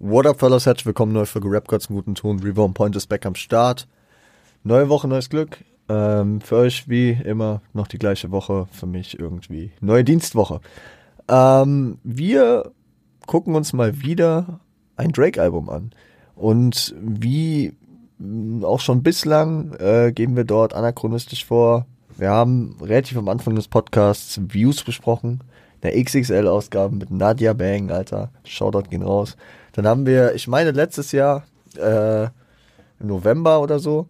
What up, fellas? Herzlich willkommen neu für Rap Gods guten Ton. Reborn Point ist back am Start. Neue Woche, neues Glück. Ähm, für euch wie immer noch die gleiche Woche. Für mich irgendwie neue Dienstwoche. Ähm, wir gucken uns mal wieder ein Drake-Album an. Und wie auch schon bislang äh, gehen wir dort anachronistisch vor. Wir haben relativ am Anfang des Podcasts Views besprochen. Der XXL-Ausgabe mit Nadia Bang, Alter. Shoutout gehen raus. Dann haben wir, ich meine, letztes Jahr, äh, im November oder so,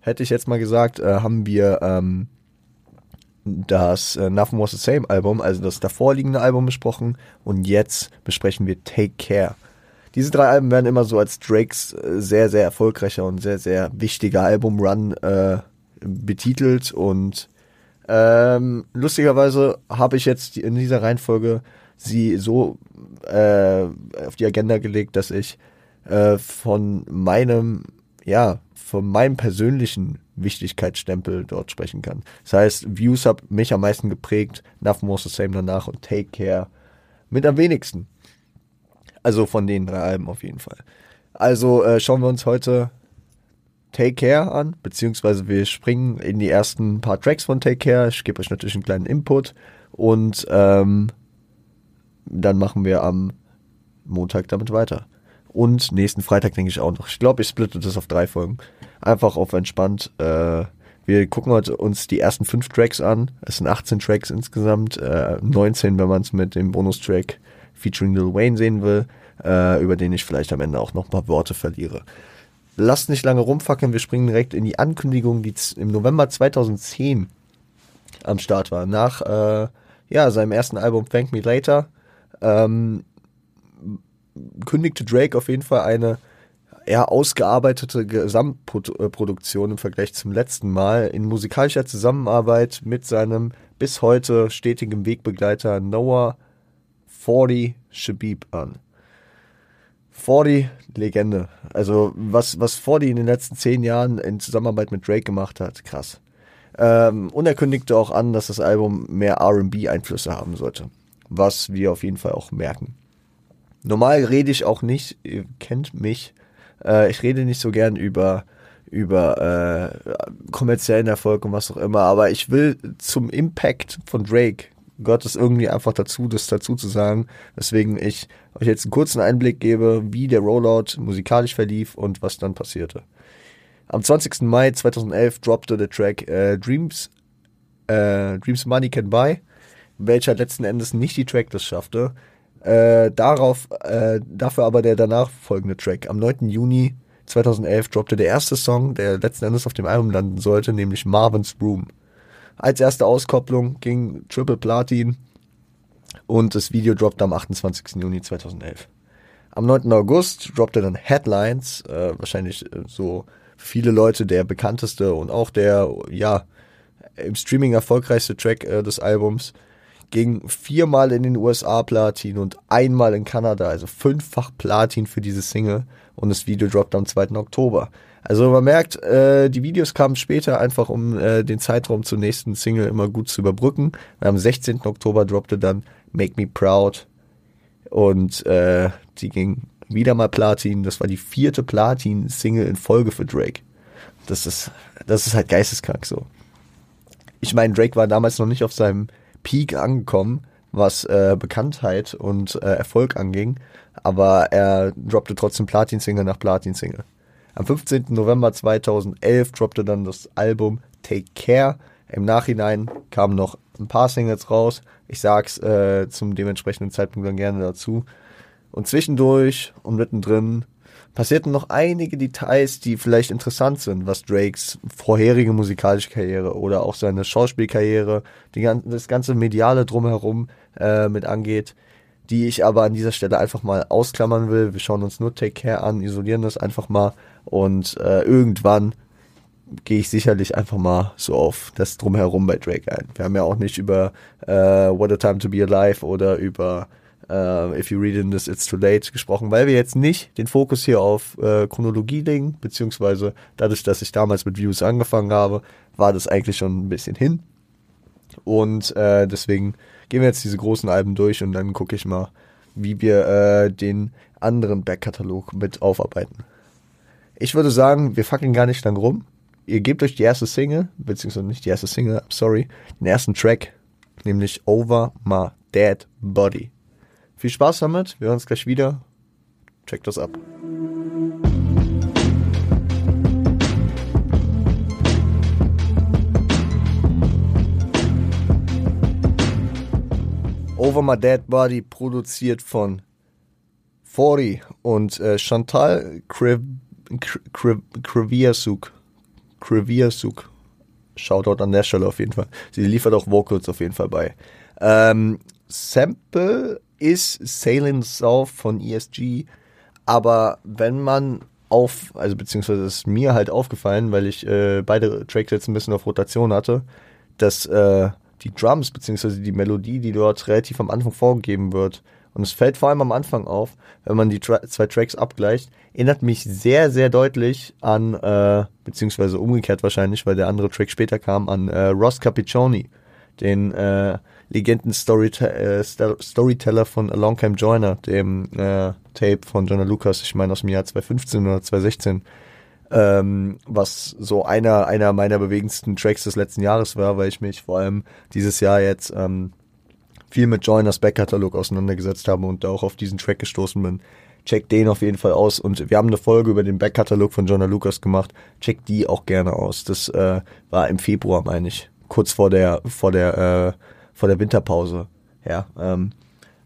hätte ich jetzt mal gesagt, äh, haben wir ähm, das äh, Nothing Was the Same Album, also das davorliegende Album besprochen. Und jetzt besprechen wir Take Care. Diese drei Alben werden immer so als Drakes äh, sehr, sehr erfolgreicher und sehr, sehr wichtiger Album-Run äh, betitelt. Und ähm, lustigerweise habe ich jetzt in dieser Reihenfolge sie so äh, auf die Agenda gelegt, dass ich äh, von meinem, ja, von meinem persönlichen Wichtigkeitsstempel dort sprechen kann. Das heißt, Views hat mich am meisten geprägt, Nothing More the Same danach und Take Care mit am wenigsten. Also von den drei Alben auf jeden Fall. Also äh, schauen wir uns heute Take Care an, beziehungsweise wir springen in die ersten paar Tracks von Take Care. Ich gebe euch natürlich einen kleinen Input und ähm, dann machen wir am Montag damit weiter. Und nächsten Freitag denke ich auch noch. Ich glaube, ich splitte das auf drei Folgen. Einfach auf entspannt. Äh, wir gucken heute uns die ersten fünf Tracks an. Es sind 18 Tracks insgesamt. Äh, 19, wenn man es mit dem Bonustrack featuring Lil Wayne sehen will, äh, über den ich vielleicht am Ende auch noch paar Worte verliere. Lasst nicht lange rumfackeln, wir springen direkt in die Ankündigung, die im November 2010 am Start war. Nach äh, ja, seinem ersten Album Thank Me Later ähm, kündigte Drake auf jeden Fall eine eher ausgearbeitete Gesamtproduktion im Vergleich zum letzten Mal in musikalischer Zusammenarbeit mit seinem bis heute stetigen Wegbegleiter Noah 40 Shabib an. 40, Legende. Also was, was 40 in den letzten zehn Jahren in Zusammenarbeit mit Drake gemacht hat, krass. Ähm, und er kündigte auch an, dass das Album mehr RB-Einflüsse haben sollte was wir auf jeden Fall auch merken. Normal rede ich auch nicht, ihr kennt mich, äh, ich rede nicht so gern über über äh, kommerziellen Erfolg und was auch immer, aber ich will zum Impact von Drake gehört es irgendwie einfach dazu, das dazu zu sagen, weswegen ich euch jetzt einen kurzen Einblick gebe, wie der Rollout musikalisch verlief und was dann passierte. Am 20. Mai 2011 droppte der Track äh, Dreams äh, Dreams Money Can Buy welcher letzten Endes nicht die Tracklist schaffte. Äh, darauf, äh, dafür aber der danach folgende Track. Am 9. Juni 2011 droppte der erste Song, der letzten Endes auf dem Album landen sollte, nämlich Marvin's Room. Als erste Auskopplung ging Triple Platin und das Video droppte am 28. Juni 2011. Am 9. August droppte dann Headlines, äh, wahrscheinlich äh, so viele Leute der bekannteste und auch der, ja, im Streaming erfolgreichste Track äh, des Albums ging viermal in den USA Platin und einmal in Kanada, also fünffach Platin für diese Single und das Video droppt am 2. Oktober. Also man merkt, äh, die Videos kamen später einfach, um äh, den Zeitraum zur nächsten Single immer gut zu überbrücken. Am 16. Oktober droppte dann Make Me Proud und äh, die ging wieder mal Platin. Das war die vierte Platin-Single in Folge für Drake. Das ist, das ist halt geisteskrank so. Ich meine, Drake war damals noch nicht auf seinem Peak angekommen, was äh, Bekanntheit und äh, Erfolg anging, aber er droppte trotzdem Platin-Single nach Platin-Single. Am 15. November 2011 droppte dann das Album Take Care. Im Nachhinein kamen noch ein paar Singles raus. Ich sag's äh, zum dementsprechenden Zeitpunkt dann gerne dazu. Und zwischendurch und mittendrin passierten noch einige Details, die vielleicht interessant sind, was Drakes vorherige musikalische Karriere oder auch seine Schauspielkarriere, die, das ganze Mediale drumherum äh, mit angeht, die ich aber an dieser Stelle einfach mal ausklammern will. Wir schauen uns nur Take Care an, isolieren das einfach mal und äh, irgendwann gehe ich sicherlich einfach mal so auf das Drumherum bei Drake ein. Wir haben ja auch nicht über äh, What a Time to Be Alive oder über äh, If You Read in This, It's Too Late gesprochen, weil wir jetzt nicht den Fokus hier auf äh, Chronologie legen, beziehungsweise dadurch, dass ich damals mit Views angefangen habe, war das eigentlich schon ein bisschen hin. Und äh, deswegen gehen wir jetzt diese großen Alben durch und dann gucke ich mal, wie wir äh, den anderen Backkatalog mit aufarbeiten. Ich würde sagen, wir fackeln gar nicht lang rum. Ihr gebt euch die erste Single, beziehungsweise nicht die erste Single, sorry, den ersten Track, nämlich Over My Dead Body. Viel Spaß damit, wir hören uns gleich wieder. Checkt das ab. Over My Dead Body produziert von Fori und äh, Chantal Kriviersuk. Kriviersuk. Shoutout an der Stelle auf jeden Fall. Sie liefert auch Vocals auf jeden Fall bei. Ähm, Sample ist Sailing South von ESG, aber wenn man auf, also beziehungsweise ist mir halt aufgefallen, weil ich äh, beide Tracks jetzt ein bisschen auf Rotation hatte, dass äh, die Drums beziehungsweise die Melodie, die dort relativ am Anfang vorgegeben wird, und es fällt vor allem am Anfang auf, wenn man die Tra zwei Tracks abgleicht, erinnert mich sehr, sehr deutlich an, äh, beziehungsweise umgekehrt wahrscheinlich, weil der andere Track später kam, an äh, Ross Capiccioni, den äh, Legenden-Storyteller äh, von Along Came Joiner, dem äh, Tape von Jonah Lucas, ich meine aus dem Jahr 2015 oder 2016, ähm, was so einer, einer meiner bewegendsten Tracks des letzten Jahres war, weil ich mich vor allem dieses Jahr jetzt ähm, viel mit Joiners Backkatalog auseinandergesetzt habe und da auch auf diesen Track gestoßen bin. Check den auf jeden Fall aus und wir haben eine Folge über den Backkatalog von Jonah Lucas gemacht. Check die auch gerne aus. Das äh, war im Februar, meine ich, kurz vor der vor der äh, vor der Winterpause. Ja, ähm,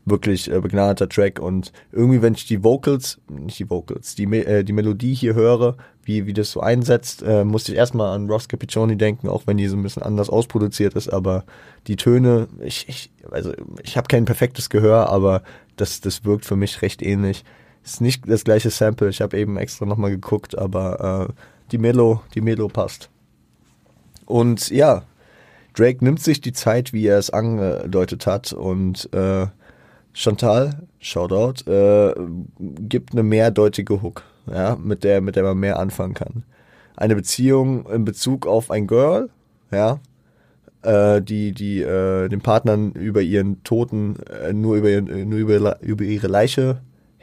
wirklich äh, begnadeter Track und irgendwie, wenn ich die Vocals, nicht die Vocals, die, äh, die Melodie hier höre, wie, wie das so einsetzt, äh, musste ich erstmal an Ross Capiccioni denken, auch wenn die so ein bisschen anders ausproduziert ist, aber die Töne, ich, ich also ich habe kein perfektes Gehör, aber das, das wirkt für mich recht ähnlich. Ist nicht das gleiche Sample, ich habe eben extra nochmal geguckt, aber äh, die Melo, die Melo passt. Und ja, Drake nimmt sich die Zeit, wie er es angedeutet hat, und äh, Chantal, Shoutout, äh, gibt eine mehrdeutige Hook, ja, mit der, mit der man mehr anfangen kann. Eine Beziehung in Bezug auf ein Girl, ja, äh, die, die äh, den Partnern über ihren Toten äh, nur über, nur über, über ihre Leiche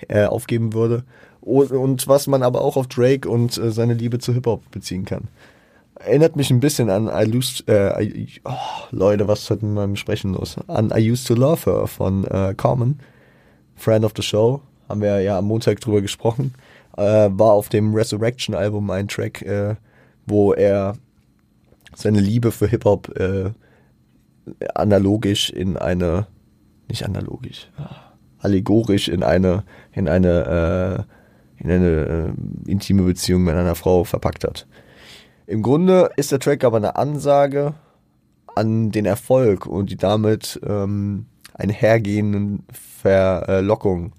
äh, aufgeben würde. Und, und was man aber auch auf Drake und äh, seine Liebe zu Hip-Hop beziehen kann. Erinnert mich ein bisschen an I Used, äh, I, oh, Leute, was ist heute mit meinem Sprechen los? An I Used to Love Her von äh, Common, Friend of the Show. Haben wir ja am Montag drüber gesprochen. Äh, war auf dem Resurrection Album ein Track, äh, wo er seine Liebe für Hip-Hop äh, analogisch in eine, nicht analogisch, allegorisch in eine, in eine, äh, in eine äh, intime Beziehung mit einer Frau verpackt hat. Im Grunde ist der Track aber eine Ansage an den Erfolg und die damit ähm, einhergehenden Verlockungen.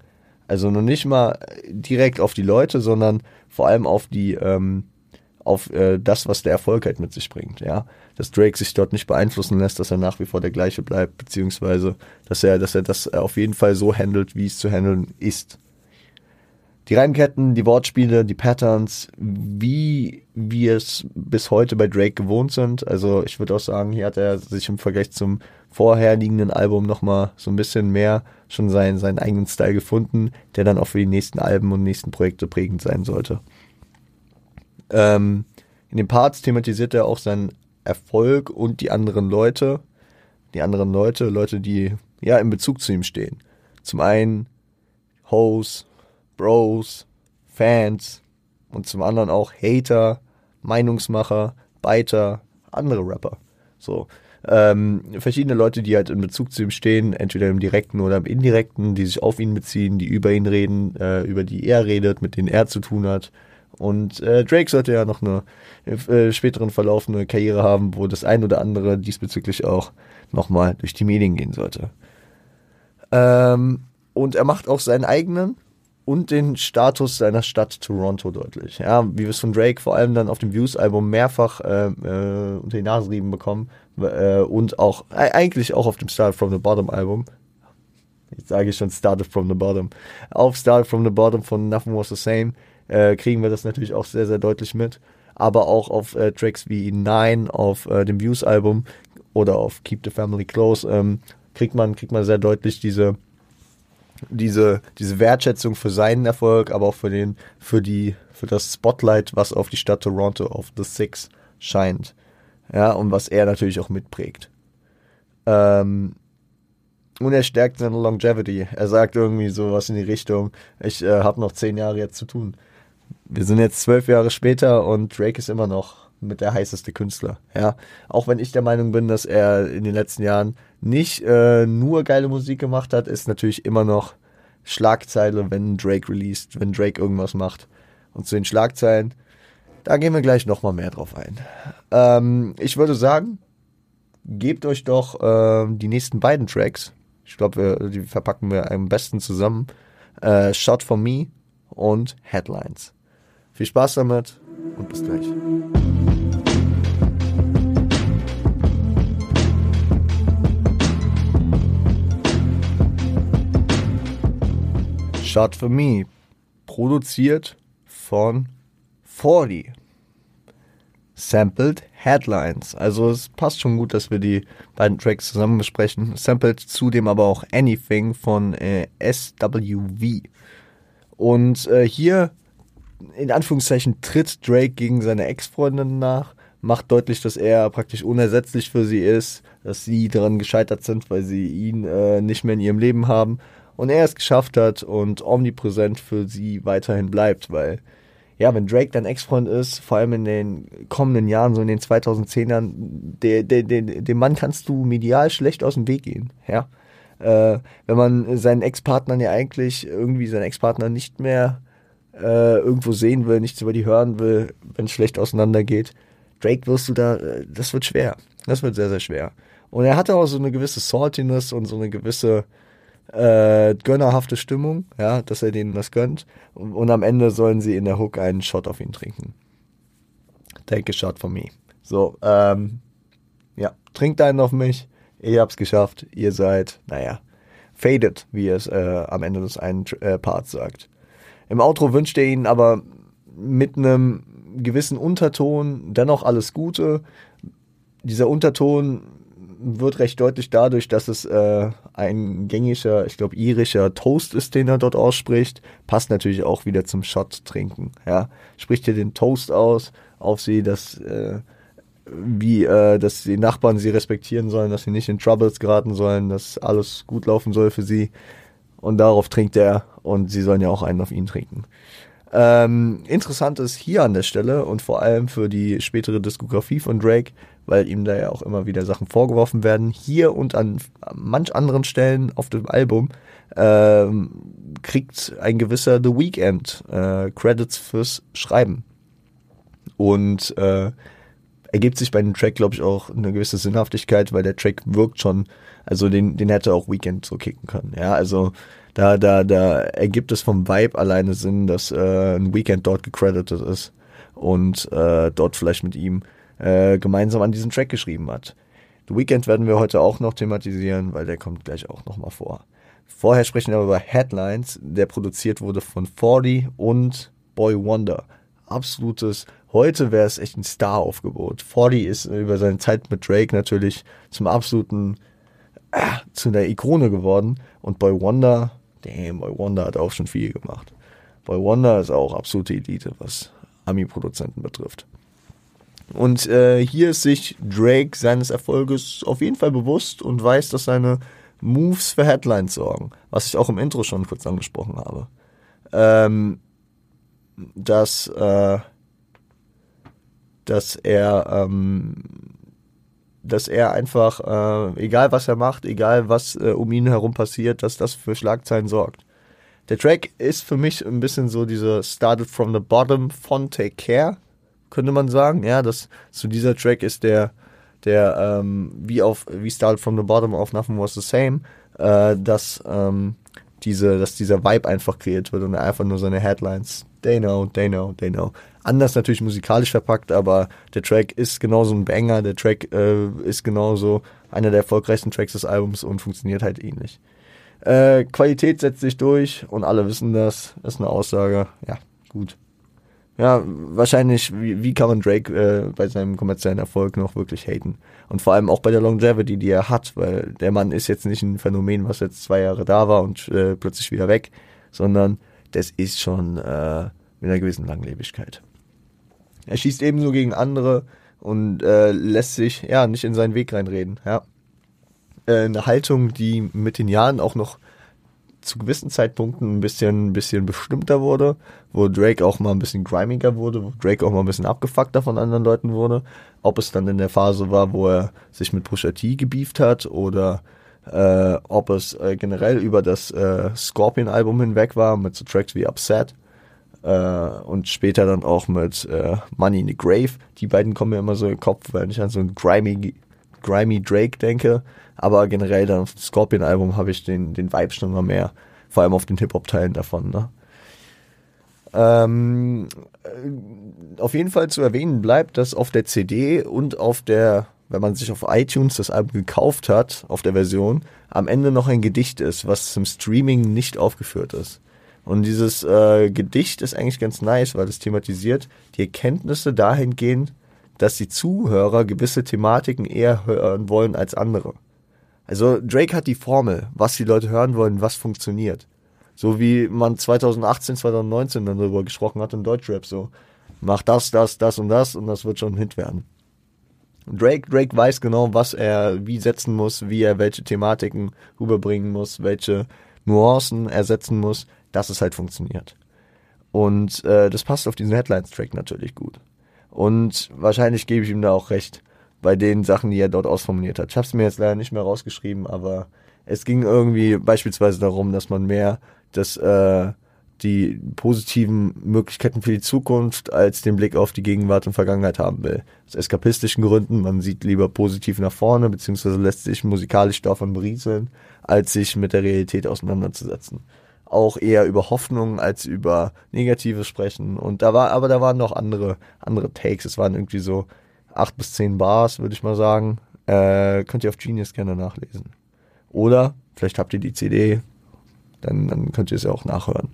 Also noch nicht mal direkt auf die Leute, sondern vor allem auf die ähm, auf äh, das, was der Erfolg halt mit sich bringt, ja. Dass Drake sich dort nicht beeinflussen lässt, dass er nach wie vor der gleiche bleibt, beziehungsweise dass er, dass er das auf jeden Fall so handelt, wie es zu handeln ist die Reimketten, die Wortspiele, die Patterns, wie wir es bis heute bei Drake gewohnt sind. Also ich würde auch sagen, hier hat er sich im Vergleich zum vorherliegenden Album nochmal so ein bisschen mehr schon seinen, seinen eigenen Style gefunden, der dann auch für die nächsten Alben und nächsten Projekte prägend sein sollte. Ähm, in den Parts thematisiert er auch seinen Erfolg und die anderen Leute, die anderen Leute, Leute, die ja in Bezug zu ihm stehen. Zum einen Hoes, Bros, Fans und zum anderen auch Hater, Meinungsmacher, Biter, andere Rapper. So. Ähm, verschiedene Leute, die halt in Bezug zu ihm stehen, entweder im direkten oder im indirekten, die sich auf ihn beziehen, die über ihn reden, äh, über die er redet, mit denen er zu tun hat. Und äh, Drake sollte ja noch eine äh, späteren Verlauf eine Karriere haben, wo das ein oder andere diesbezüglich auch nochmal durch die Medien gehen sollte. Ähm, und er macht auch seinen eigenen und den Status seiner Stadt Toronto deutlich. Ja, wie wir es von Drake vor allem dann auf dem Views-Album mehrfach äh, äh, unter die Nase rieben bekommen äh, und auch äh, eigentlich auch auf dem Start from the Bottom Album. Jetzt sage ich schon Started from the Bottom. Auf Started from the Bottom von Nothing Was the Same äh, kriegen wir das natürlich auch sehr, sehr deutlich mit. Aber auch auf äh, Tracks wie Nine auf dem Views-Album oder auf Keep the Family Close ähm, kriegt man kriegt man sehr deutlich diese diese, diese Wertschätzung für seinen Erfolg, aber auch für den, für die, für das Spotlight, was auf die Stadt Toronto, auf The Six scheint. Ja, und was er natürlich auch mitprägt. Ähm, und er stärkt seine Longevity. Er sagt irgendwie sowas in die Richtung, ich äh, habe noch zehn Jahre jetzt zu tun. Wir sind jetzt zwölf Jahre später und Drake ist immer noch mit der heißeste Künstler. Ja, auch wenn ich der Meinung bin, dass er in den letzten Jahren nicht äh, nur geile Musik gemacht hat, ist natürlich immer noch Schlagzeile, wenn Drake released, wenn Drake irgendwas macht. Und zu den Schlagzeilen, da gehen wir gleich nochmal mehr drauf ein. Ähm, ich würde sagen, gebt euch doch äh, die nächsten beiden Tracks. Ich glaube, die verpacken wir am besten zusammen. Äh, Shot for Me und Headlines. Viel Spaß damit und bis gleich. Shot for Me, produziert von 40. Sampled Headlines. Also es passt schon gut, dass wir die beiden Tracks zusammen besprechen. Sampled zudem aber auch Anything von äh, SWV. Und äh, hier in Anführungszeichen tritt Drake gegen seine Ex-Freundin nach, macht deutlich, dass er praktisch unersetzlich für sie ist, dass sie daran gescheitert sind, weil sie ihn äh, nicht mehr in ihrem Leben haben und er es geschafft hat und omnipräsent für sie weiterhin bleibt, weil ja, wenn Drake dein Ex-Freund ist, vor allem in den kommenden Jahren, so in den 2010ern, der, der, der, dem Mann kannst du medial schlecht aus dem Weg gehen, ja. Äh, wenn man seinen Ex-Partnern ja eigentlich irgendwie seinen Ex-Partner nicht mehr äh, irgendwo sehen will, nichts über die hören will, wenn es schlecht auseinandergeht, Drake wirst du da, das wird schwer. Das wird sehr, sehr schwer. Und er hatte auch so eine gewisse Saltiness und so eine gewisse äh, gönnerhafte Stimmung, ja, dass er denen das gönnt. Und, und, am Ende sollen sie in der Hook einen Shot auf ihn trinken. Take a shot for me. So, ähm, ja, trinkt einen auf mich. Ihr habt's geschafft. Ihr seid, naja, faded, wie es äh, am Ende des einen äh, Parts sagt. Im Outro wünscht er ihnen aber mit einem gewissen Unterton dennoch alles Gute. Dieser Unterton wird recht deutlich dadurch, dass es äh, ein gängiger, ich glaube, irischer Toast ist, den er dort ausspricht. Passt natürlich auch wieder zum Shot trinken. Ja, spricht hier den Toast aus auf sie, dass äh, wie äh, dass die Nachbarn sie respektieren sollen, dass sie nicht in Troubles geraten sollen, dass alles gut laufen soll für sie. Und darauf trinkt er und sie sollen ja auch einen auf ihn trinken. Ähm, interessant ist hier an der Stelle und vor allem für die spätere Diskografie von Drake, weil ihm da ja auch immer wieder Sachen vorgeworfen werden. Hier und an manch anderen Stellen auf dem Album ähm, kriegt ein gewisser The Weeknd äh, Credits fürs Schreiben. Und äh, ergibt sich bei dem Track, glaube ich, auch eine gewisse Sinnhaftigkeit, weil der Track wirkt schon, also den, den hätte auch Weekend so kicken können. Ja, also da, da, da ergibt es vom Vibe alleine Sinn, dass äh, ein Weekend dort gecredited ist und äh, dort vielleicht mit ihm äh, gemeinsam an diesem Track geschrieben hat. The Weekend werden wir heute auch noch thematisieren, weil der kommt gleich auch nochmal vor. Vorher sprechen wir aber über Headlines, der produziert wurde von 40 und Boy Wonder. Absolutes, heute wäre es echt ein Star-Aufgebot. 40 ist über seine Zeit mit Drake natürlich zum absoluten, äh, zu einer Ikone geworden und Boy Wonder damn, Boy Wonder hat auch schon viel gemacht. Boy Wonder ist auch absolute Elite, was Ami-Produzenten betrifft. Und äh, hier ist sich Drake seines Erfolges auf jeden Fall bewusst und weiß, dass seine Moves für Headlines sorgen, was ich auch im Intro schon kurz angesprochen habe. Ähm, dass, äh, dass er ähm, dass er einfach, äh, egal was er macht, egal was äh, um ihn herum passiert, dass das für Schlagzeilen sorgt. Der Track ist für mich ein bisschen so diese Started from the Bottom von Take Care, könnte man sagen. Ja, dass so dieser Track ist der, der ähm, wie auf wie Started from the Bottom auf Nothing Was the Same, äh, dass ähm, diese, dass dieser Vibe einfach kreiert wird und er einfach nur seine Headlines They know, they know, they know. Anders natürlich musikalisch verpackt, aber der Track ist genauso ein Banger, der Track äh, ist genauso einer der erfolgreichsten Tracks des Albums und funktioniert halt ähnlich. Äh, Qualität setzt sich durch und alle wissen das. Ist eine Aussage. Ja, gut. ja, wahrscheinlich, wie, wie kann man Drake äh, bei seinem kommerziellen Erfolg noch wirklich haten? Und vor allem auch bei der Longevity, die er hat, weil der Mann ist jetzt nicht ein Phänomen, was jetzt zwei Jahre da war und äh, plötzlich wieder weg, sondern das ist schon äh, mit einer gewissen Langlebigkeit. Er schießt ebenso gegen andere und äh, lässt sich ja nicht in seinen Weg reinreden. Ja. Äh, eine Haltung, die mit den Jahren auch noch zu gewissen Zeitpunkten ein bisschen, ein bisschen bestimmter wurde, wo Drake auch mal ein bisschen grimiger wurde, wo Drake auch mal ein bisschen abgefuckter von anderen Leuten wurde. Ob es dann in der Phase war, wo er sich mit Pusha T gebieft hat oder äh, ob es äh, generell über das äh, Scorpion-Album hinweg war, mit so Tracks wie Upset äh, und später dann auch mit äh, Money in the Grave. Die beiden kommen mir immer so in den Kopf, weil ich an so ein grimy, grimy Drake denke. Aber generell dann auf dem Scorpion-Album habe ich den, den Vibe schon mal mehr. Vor allem auf den Hip-Hop-Teilen davon. Ne? Ähm, äh, auf jeden Fall zu erwähnen bleibt, dass auf der CD und auf der, wenn man sich auf iTunes das Album gekauft hat, auf der Version, am Ende noch ein Gedicht ist, was zum Streaming nicht aufgeführt ist. Und dieses äh, Gedicht ist eigentlich ganz nice, weil es thematisiert die Erkenntnisse dahingehend, dass die Zuhörer gewisse Thematiken eher hören wollen als andere. Also Drake hat die Formel, was die Leute hören wollen, was funktioniert. So wie man 2018, 2019 dann darüber gesprochen hat in Deutschrap, so mach das, das, das und das und das wird schon ein Hit werden. Drake, Drake weiß genau, was er wie setzen muss, wie er welche Thematiken rüberbringen muss, welche Nuancen er setzen muss, dass es halt funktioniert. Und äh, das passt auf diesen Headlines-Track natürlich gut. Und wahrscheinlich gebe ich ihm da auch recht bei den Sachen, die er dort ausformuliert hat. Ich habe es mir jetzt leider nicht mehr rausgeschrieben, aber es ging irgendwie beispielsweise darum, dass man mehr das, äh, die positiven Möglichkeiten für die Zukunft als den Blick auf die Gegenwart und Vergangenheit haben will. Aus eskapistischen Gründen, man sieht lieber positiv nach vorne, beziehungsweise lässt sich musikalisch davon berieseln, als sich mit der Realität auseinanderzusetzen. Auch eher über Hoffnungen als über Negatives sprechen. Und da war, aber da waren noch andere, andere Takes. Es waren irgendwie so acht bis zehn Bars, würde ich mal sagen. Äh, könnt ihr auf Genius gerne nachlesen. Oder vielleicht habt ihr die CD, dann, dann könnt ihr es ja auch nachhören.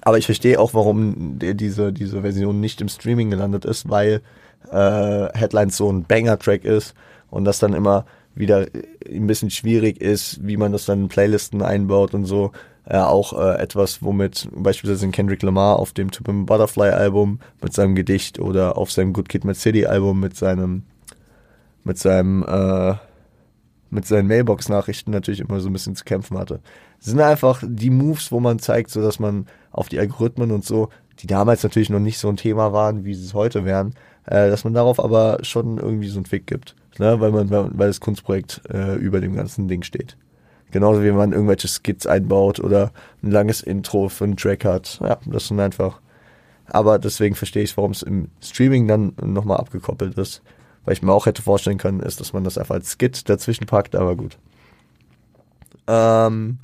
Aber ich verstehe auch, warum der, diese, diese Version nicht im Streaming gelandet ist, weil äh, Headlines so ein Banger-Track ist und das dann immer wieder ein bisschen schwierig ist, wie man das dann in Playlisten einbaut und so äh, auch äh, etwas, womit beispielsweise Kendrick Lamar auf dem To Butterfly Album mit seinem Gedicht oder auf seinem Good Kid, Mad City Album mit seinem mit seinem äh, mit seinen Mailbox-Nachrichten natürlich immer so ein bisschen zu kämpfen hatte. Das sind einfach die Moves, wo man zeigt, so dass man auf die Algorithmen und so, die damals natürlich noch nicht so ein Thema waren, wie sie es heute wären, äh, dass man darauf aber schon irgendwie so einen Fick gibt, ne? weil man, weil das Kunstprojekt äh, über dem ganzen Ding steht. Genauso wie man irgendwelche Skits einbaut oder ein langes Intro für einen Track hat. Ja, das sind einfach. Aber deswegen verstehe ich, warum es im Streaming dann nochmal abgekoppelt ist. Weil ich mir auch hätte vorstellen können, ist, dass man das einfach als Skit dazwischen packt, aber gut. Ähm,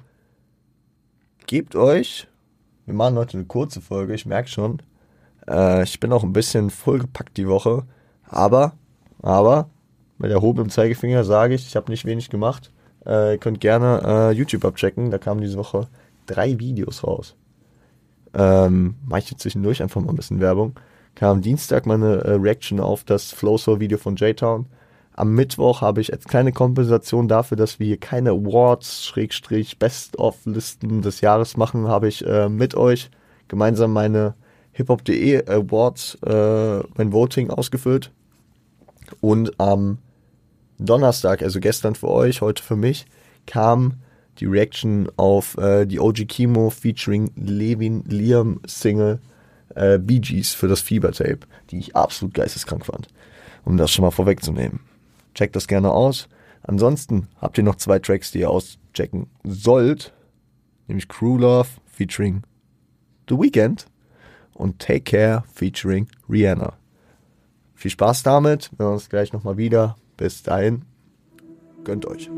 gebt euch, wir machen heute eine kurze Folge, ich merke schon. Äh, ich bin auch ein bisschen vollgepackt die Woche. Aber, aber, mit erhobenem Zeigefinger sage ich, ich habe nicht wenig gemacht. Äh, ihr könnt gerne äh, YouTube abchecken. Da kamen diese Woche drei Videos raus. Ähm, mach ich jetzt zwischendurch einfach mal ein bisschen Werbung. Kam Dienstag meine äh, Reaction auf das Flowsoul-Video von J-Town. Am Mittwoch habe ich als kleine Kompensation dafür, dass wir hier keine Awards, Schrägstrich, Best-of-Listen des Jahres machen, habe ich äh, mit euch gemeinsam meine hiphop.de Awards, äh, mein Voting ausgefüllt. Und am Donnerstag, also gestern für euch, heute für mich, kam die Reaction auf äh, die OG Kimo featuring Levin Liam Single äh, Bee Gees für das Fieber-Tape, die ich absolut geisteskrank fand. Um das schon mal vorwegzunehmen. Checkt das gerne aus. Ansonsten habt ihr noch zwei Tracks, die ihr auschecken sollt. Nämlich Crew Love featuring The Weeknd und Take Care featuring Rihanna. Viel Spaß damit. Wir hören uns gleich nochmal wieder. Bis dahin, gönnt euch.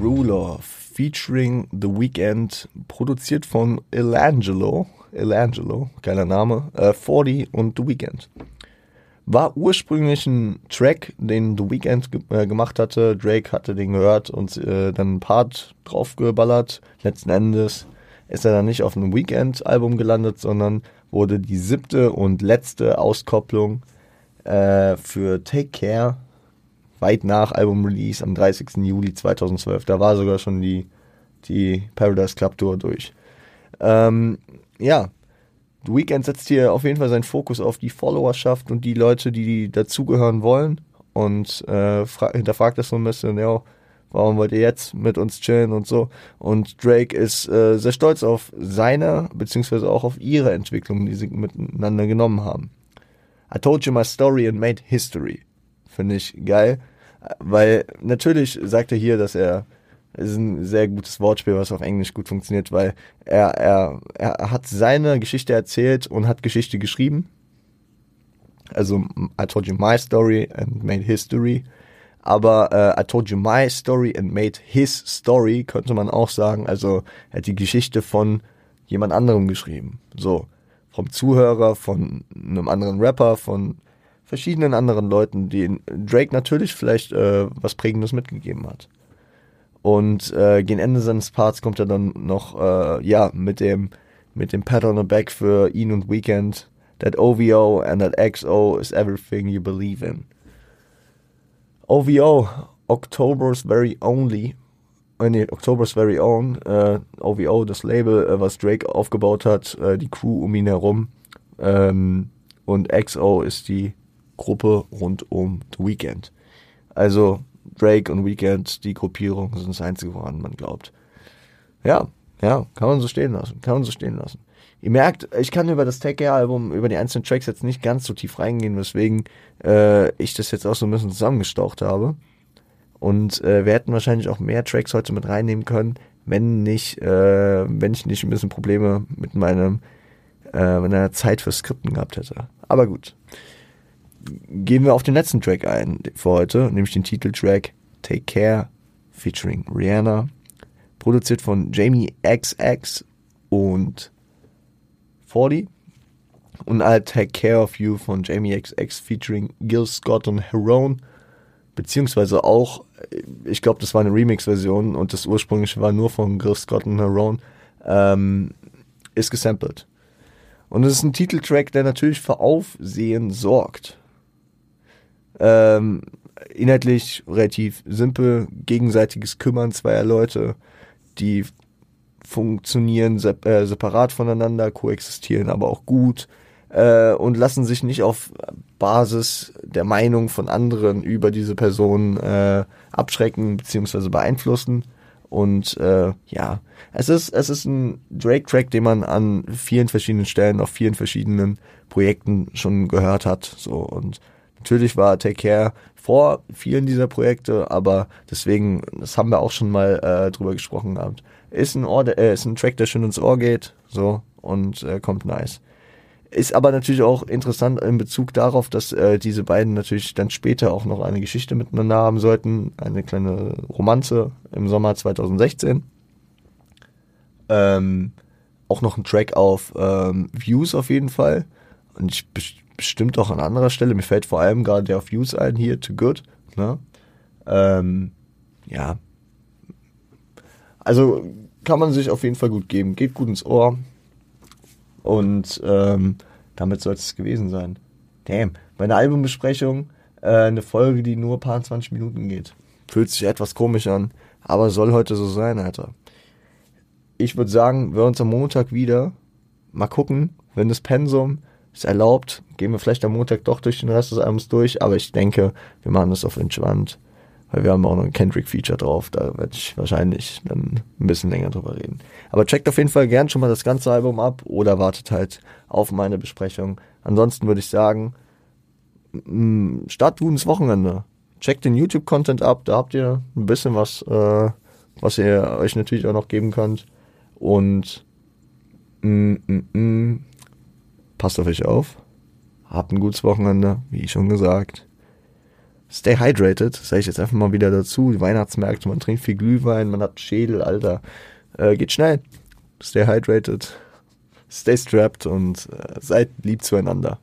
Ruler featuring The Weeknd, produziert von Elangelo. Elangelo, geiler Name. Äh, 40 und The Weeknd. War ursprünglich ein Track, den The Weeknd ge äh, gemacht hatte. Drake hatte den gehört und äh, dann ein Part draufgeballert. Letzten Endes ist er dann nicht auf einem Weekend-Album gelandet, sondern wurde die siebte und letzte Auskopplung äh, für Take Care weit nach Album-Release am 30. Juli 2012. Da war sogar schon die, die Paradise Club Tour durch. Ähm, ja, The Weeknd setzt hier auf jeden Fall seinen Fokus auf die Followerschaft und die Leute, die dazugehören wollen und äh, hinterfragt das so ein bisschen, ja, warum wollt ihr jetzt mit uns chillen und so. Und Drake ist äh, sehr stolz auf seine, beziehungsweise auch auf ihre Entwicklung, die sie miteinander genommen haben. I told you my story and made history. Finde ich geil, weil natürlich sagt er hier, dass er ist ein sehr gutes Wortspiel, was auf Englisch gut funktioniert, weil er, er, er hat seine Geschichte erzählt und hat Geschichte geschrieben. Also, I told you my story and made history. Aber uh, I told you my story and made his story, könnte man auch sagen. Also, er hat die Geschichte von jemand anderem geschrieben. So, vom Zuhörer, von einem anderen Rapper, von verschiedenen anderen Leuten, die Drake natürlich vielleicht äh, was Prägendes mitgegeben hat. Und äh, gegen Ende seines Parts kommt er dann noch, äh, ja, mit dem, mit dem Pat on the Back für ihn und Weekend. That OVO and that XO is everything you believe in. OVO, October's Very Only, äh, nee, October's Very Own, äh, OVO, das Label, äh, was Drake aufgebaut hat, äh, die Crew um ihn herum. Ähm, und XO ist die Gruppe rund um The Weekend. Also Drake und Weekend, die Gruppierung sind das Einzige, woran man glaubt. Ja, ja, kann man so stehen lassen, kann man so stehen lassen. Ihr merkt, ich kann über das Take Care Album, über die einzelnen Tracks jetzt nicht ganz so tief reingehen, weswegen äh, ich das jetzt auch so ein bisschen zusammengestaucht habe. Und äh, wir hätten wahrscheinlich auch mehr Tracks heute mit reinnehmen können, wenn nicht, äh, wenn ich nicht ein bisschen Probleme mit meinem äh, mit einer Zeit für Skripten gehabt hätte. Aber gut gehen wir auf den letzten Track ein für heute, nämlich den Titeltrack Take Care featuring Rihanna, produziert von Jamie XX und 40 und I'll Take Care of You von Jamie XX featuring Gil Scott und Herone, beziehungsweise auch, ich glaube, das war eine Remix-Version und das ursprüngliche war nur von Gil Scott und Herone, ähm, ist gesampelt. Und es ist ein Titeltrack, der natürlich für Aufsehen sorgt. Ähm, inhaltlich relativ simpel, gegenseitiges Kümmern zweier Leute, die funktionieren äh, separat voneinander, koexistieren aber auch gut äh, und lassen sich nicht auf Basis der Meinung von anderen über diese Person äh, abschrecken bzw. beeinflussen. Und äh, ja, es ist, es ist ein Drake-Track, den man an vielen verschiedenen Stellen, auf vielen verschiedenen Projekten schon gehört hat. So und Natürlich war Take Care vor vielen dieser Projekte, aber deswegen, das haben wir auch schon mal äh, drüber gesprochen gehabt. Ist ein, Ohr, äh, ist ein Track, der schön ins Ohr geht, so und äh, kommt nice. Ist aber natürlich auch interessant in Bezug darauf, dass äh, diese beiden natürlich dann später auch noch eine Geschichte miteinander haben sollten, eine kleine Romanze im Sommer 2016. Ähm, auch noch ein Track auf ähm, Views auf jeden Fall. Und ich bestimmt auch an anderer Stelle. Mir fällt vor allem gerade der auf Views ein, hier, Too Good. Ne? Ähm, ja. Also kann man sich auf jeden Fall gut geben. Geht gut ins Ohr. Und ähm, damit soll es gewesen sein. Damn. Meine Albumbesprechung, äh, eine Folge, die nur ein paar 20 Minuten geht. Fühlt sich etwas komisch an, aber soll heute so sein, Alter. Ich würde sagen, wir uns am Montag wieder. Mal gucken, wenn das Pensum ist erlaubt. Gehen wir vielleicht am Montag doch durch den Rest des Albums durch, aber ich denke, wir machen das auf entspannt, weil wir haben auch noch ein Kendrick-Feature drauf, da werde ich wahrscheinlich dann ein bisschen länger drüber reden. Aber checkt auf jeden Fall gern schon mal das ganze Album ab oder wartet halt auf meine Besprechung. Ansonsten würde ich sagen, start ins Wochenende. Checkt den YouTube-Content ab, da habt ihr ein bisschen was, äh, was ihr euch natürlich auch noch geben könnt. Und mm, mm, mm, Passt auf euch auf. Habt ein gutes Wochenende, wie schon gesagt. Stay hydrated, sage ich jetzt einfach mal wieder dazu. Die Weihnachtsmärkte, man trinkt viel Glühwein, man hat Schädel, Alter. Äh, geht schnell. Stay hydrated. Stay strapped und äh, seid lieb zueinander.